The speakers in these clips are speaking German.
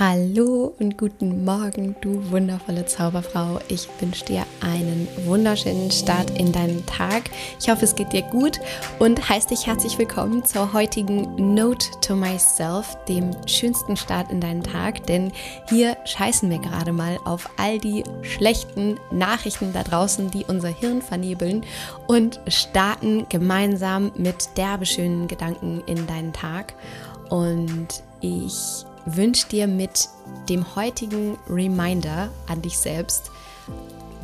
Hallo und guten Morgen, du wundervolle Zauberfrau. Ich wünsche dir einen wunderschönen Start in deinen Tag. Ich hoffe, es geht dir gut und heiße dich herzlich willkommen zur heutigen Note to Myself, dem schönsten Start in deinen Tag. Denn hier scheißen wir gerade mal auf all die schlechten Nachrichten da draußen, die unser Hirn vernebeln und starten gemeinsam mit derbe schönen Gedanken in deinen Tag. Und ich wünsche dir mit dem heutigen Reminder an dich selbst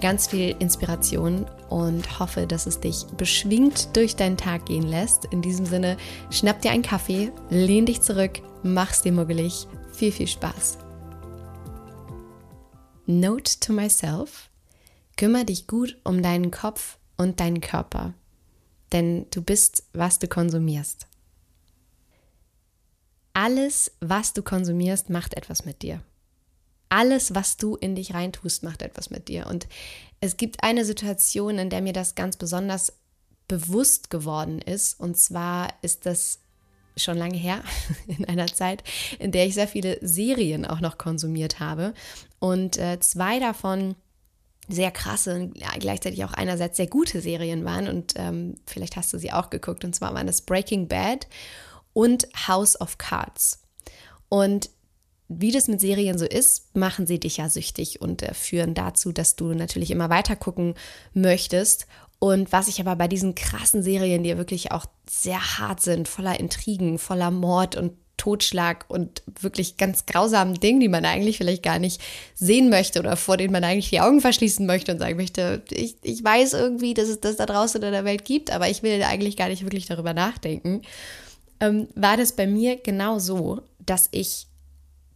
ganz viel Inspiration und hoffe, dass es dich beschwingt durch deinen Tag gehen lässt. In diesem Sinne, schnapp dir einen Kaffee, lehn dich zurück, mach's dir muggelig. Viel, viel Spaß. Note to myself: Kümmere dich gut um deinen Kopf und deinen Körper, denn du bist, was du konsumierst alles, was du konsumierst, macht etwas mit dir. Alles, was du in dich reintust, macht etwas mit dir. Und es gibt eine Situation, in der mir das ganz besonders bewusst geworden ist. Und zwar ist das schon lange her, in einer Zeit, in der ich sehr viele Serien auch noch konsumiert habe. Und äh, zwei davon sehr krasse und gleichzeitig auch einerseits sehr gute Serien waren. Und ähm, vielleicht hast du sie auch geguckt. Und zwar waren das Breaking Bad und House of Cards. Und wie das mit Serien so ist, machen sie dich ja süchtig und äh, führen dazu, dass du natürlich immer weiter gucken möchtest. Und was ich aber bei diesen krassen Serien, die ja wirklich auch sehr hart sind, voller Intrigen, voller Mord und Totschlag und wirklich ganz grausamen Dingen, die man eigentlich vielleicht gar nicht sehen möchte oder vor denen man eigentlich die Augen verschließen möchte und sagen möchte, ich, ich weiß irgendwie, dass es das da draußen in der Welt gibt, aber ich will eigentlich gar nicht wirklich darüber nachdenken ähm, war das bei mir genau so, dass ich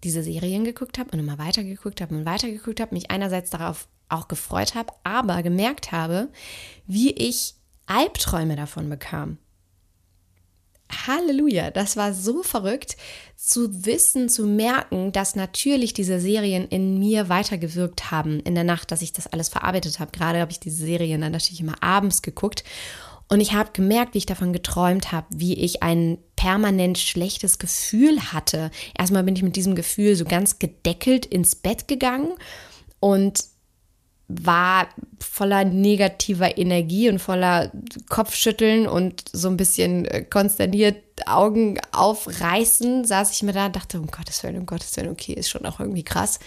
diese Serien geguckt habe und immer weiter geguckt habe und weiter geguckt habe, mich einerseits darauf auch gefreut habe, aber gemerkt habe, wie ich Albträume davon bekam. Halleluja, das war so verrückt zu wissen, zu merken, dass natürlich diese Serien in mir weitergewirkt haben in der Nacht, dass ich das alles verarbeitet habe. Gerade habe ich diese Serien dann natürlich immer abends geguckt und ich habe gemerkt, wie ich davon geträumt habe, wie ich ein permanent schlechtes Gefühl hatte. Erstmal bin ich mit diesem Gefühl so ganz gedeckelt ins Bett gegangen und war voller negativer Energie und voller Kopfschütteln und so ein bisschen äh, konsterniert Augen aufreißen, saß ich mir da und dachte, um Gottes Willen, um Gottes Willen, okay, ist schon auch irgendwie krass.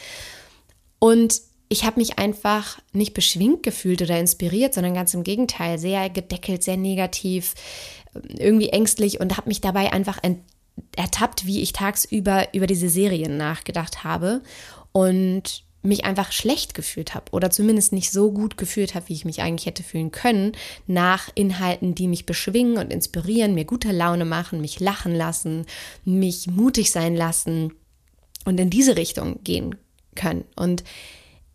Und ich habe mich einfach nicht beschwingt gefühlt oder inspiriert, sondern ganz im Gegenteil, sehr gedeckelt, sehr negativ, irgendwie ängstlich und habe mich dabei einfach ertappt, wie ich tagsüber über diese Serien nachgedacht habe und mich einfach schlecht gefühlt habe oder zumindest nicht so gut gefühlt habe, wie ich mich eigentlich hätte fühlen können, nach Inhalten, die mich beschwingen und inspirieren, mir gute Laune machen, mich lachen lassen, mich mutig sein lassen und in diese Richtung gehen können. Und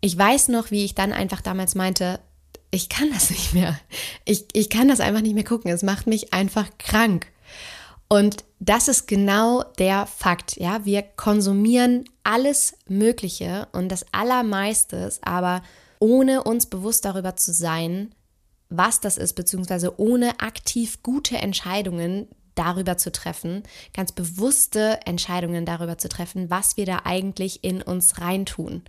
ich weiß noch, wie ich dann einfach damals meinte, ich kann das nicht mehr. Ich, ich kann das einfach nicht mehr gucken. Es macht mich einfach krank. Und das ist genau der Fakt. Ja, wir konsumieren alles Mögliche und das Allermeiste ist aber ohne uns bewusst darüber zu sein, was das ist, beziehungsweise ohne aktiv gute Entscheidungen darüber zu treffen, ganz bewusste Entscheidungen darüber zu treffen, was wir da eigentlich in uns reintun.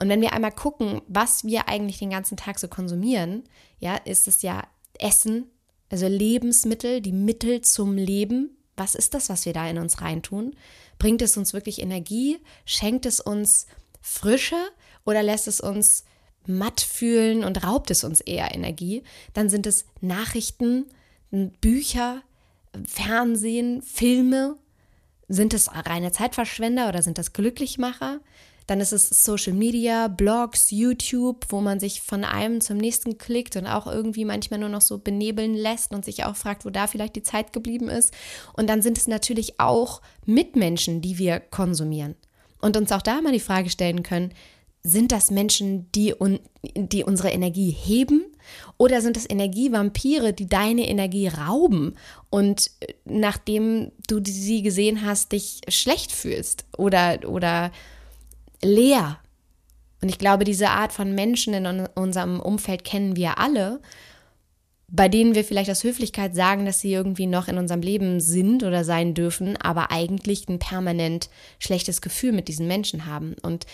Und wenn wir einmal gucken, was wir eigentlich den ganzen Tag so konsumieren, ja, ist es ja Essen, also Lebensmittel, die Mittel zum Leben. Was ist das, was wir da in uns reintun? Bringt es uns wirklich Energie? Schenkt es uns Frische oder lässt es uns matt fühlen und raubt es uns eher Energie? Dann sind es Nachrichten, Bücher, Fernsehen, Filme? Sind es reine Zeitverschwender oder sind das Glücklichmacher? Dann ist es Social Media, Blogs, YouTube, wo man sich von einem zum nächsten klickt und auch irgendwie manchmal nur noch so benebeln lässt und sich auch fragt, wo da vielleicht die Zeit geblieben ist. Und dann sind es natürlich auch Mitmenschen, die wir konsumieren. Und uns auch da mal die Frage stellen können, sind das Menschen, die, un die unsere Energie heben? Oder sind das Energievampire, die deine Energie rauben und äh, nachdem du sie gesehen hast, dich schlecht fühlst oder, oder leer? Und ich glaube, diese Art von Menschen in unserem Umfeld kennen wir alle, bei denen wir vielleicht aus Höflichkeit sagen, dass sie irgendwie noch in unserem Leben sind oder sein dürfen, aber eigentlich ein permanent schlechtes Gefühl mit diesen Menschen haben. Und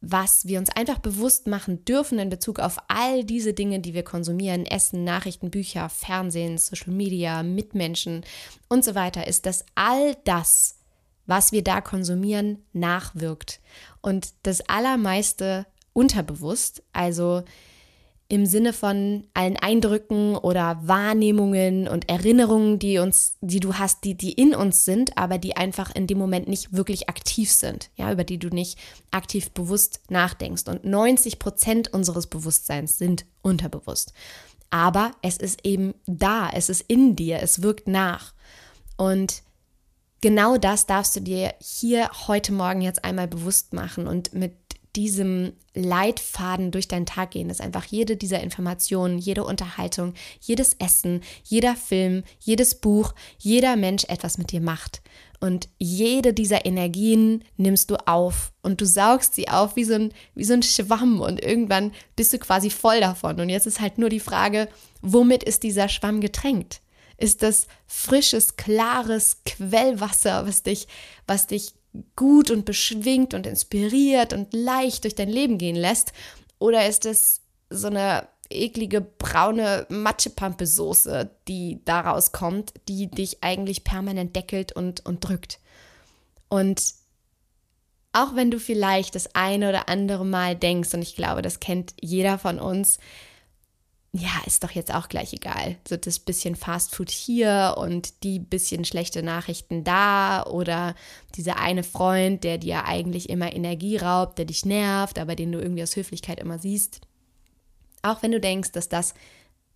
was wir uns einfach bewusst machen dürfen in Bezug auf all diese Dinge, die wir konsumieren, Essen, Nachrichten, Bücher, Fernsehen, Social Media, Mitmenschen und so weiter, ist, dass all das, was wir da konsumieren, nachwirkt. Und das Allermeiste unterbewusst, also im Sinne von allen Eindrücken oder Wahrnehmungen und Erinnerungen, die uns, die du hast, die, die in uns sind, aber die einfach in dem Moment nicht wirklich aktiv sind, ja, über die du nicht aktiv bewusst nachdenkst. Und 90 Prozent unseres Bewusstseins sind unterbewusst. Aber es ist eben da, es ist in dir, es wirkt nach. Und genau das darfst du dir hier heute Morgen jetzt einmal bewusst machen und mit diesem Leitfaden durch deinen Tag gehen, dass einfach jede dieser Informationen, jede Unterhaltung, jedes Essen, jeder Film, jedes Buch, jeder Mensch etwas mit dir macht. Und jede dieser Energien nimmst du auf und du saugst sie auf wie so ein, wie so ein Schwamm und irgendwann bist du quasi voll davon. Und jetzt ist halt nur die Frage, womit ist dieser Schwamm getränkt? Ist das frisches, klares Quellwasser, was dich, was dich gut und beschwingt und inspiriert und leicht durch dein Leben gehen lässt? Oder ist es so eine eklige braune Matschepampe-Soße, die daraus kommt, die dich eigentlich permanent deckelt und, und drückt? Und auch wenn du vielleicht das eine oder andere Mal denkst, und ich glaube, das kennt jeder von uns, ja, ist doch jetzt auch gleich egal. So das bisschen Fast Food hier und die bisschen schlechte Nachrichten da oder dieser eine Freund, der dir eigentlich immer Energie raubt, der dich nervt, aber den du irgendwie aus Höflichkeit immer siehst. Auch wenn du denkst, dass das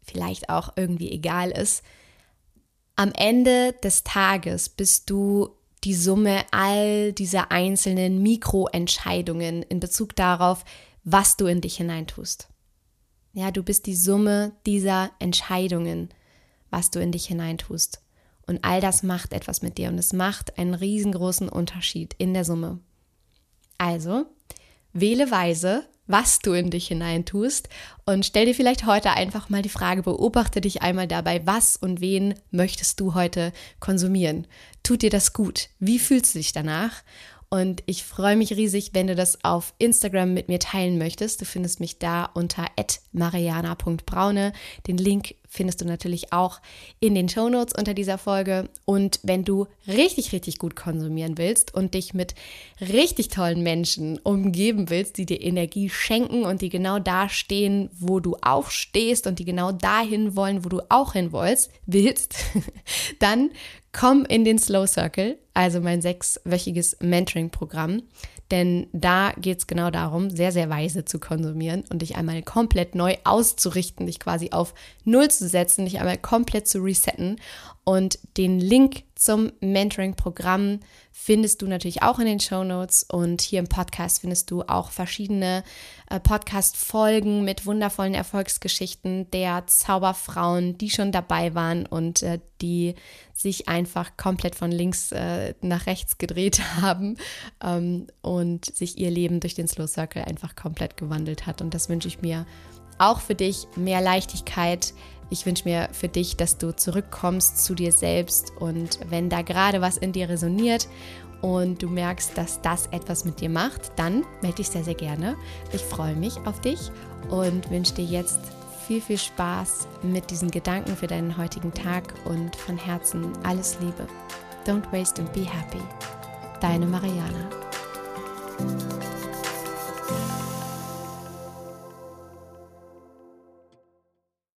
vielleicht auch irgendwie egal ist, am Ende des Tages bist du die Summe all dieser einzelnen Mikroentscheidungen in Bezug darauf, was du in dich hineintust. Ja, du bist die Summe dieser Entscheidungen, was du in dich hineintust. Und all das macht etwas mit dir und es macht einen riesengroßen Unterschied in der Summe. Also, wähle weise, was du in dich hineintust und stell dir vielleicht heute einfach mal die Frage, beobachte dich einmal dabei, was und wen möchtest du heute konsumieren? Tut dir das gut? Wie fühlst du dich danach? Und ich freue mich riesig, wenn du das auf Instagram mit mir teilen möchtest. Du findest mich da unter mariana.braune. Den Link findest du natürlich auch in den Show Notes unter dieser Folge. Und wenn du richtig, richtig gut konsumieren willst und dich mit richtig tollen Menschen umgeben willst, die dir Energie schenken und die genau da stehen, wo du auch stehst und die genau dahin wollen, wo du auch hin willst, willst, dann komm in den Slow Circle, also mein sechswöchiges Mentoring-Programm. Denn da geht es genau darum, sehr, sehr weise zu konsumieren und dich einmal komplett neu auszurichten, dich quasi auf Null zu setzen, dich einmal komplett zu resetten. Und den Link zum Mentoring-Programm findest du natürlich auch in den Show Notes. Und hier im Podcast findest du auch verschiedene äh, Podcast-Folgen mit wundervollen Erfolgsgeschichten der Zauberfrauen, die schon dabei waren und äh, die sich einfach komplett von links äh, nach rechts gedreht haben ähm, und sich ihr Leben durch den Slow Circle einfach komplett gewandelt hat. Und das wünsche ich mir auch für dich mehr Leichtigkeit. Ich wünsche mir für dich, dass du zurückkommst zu dir selbst und wenn da gerade was in dir resoniert und du merkst, dass das etwas mit dir macht, dann melde dich sehr, sehr gerne. Ich freue mich auf dich und wünsche dir jetzt viel, viel Spaß mit diesen Gedanken für deinen heutigen Tag und von Herzen alles Liebe. Don't waste and be happy. Deine Mariana.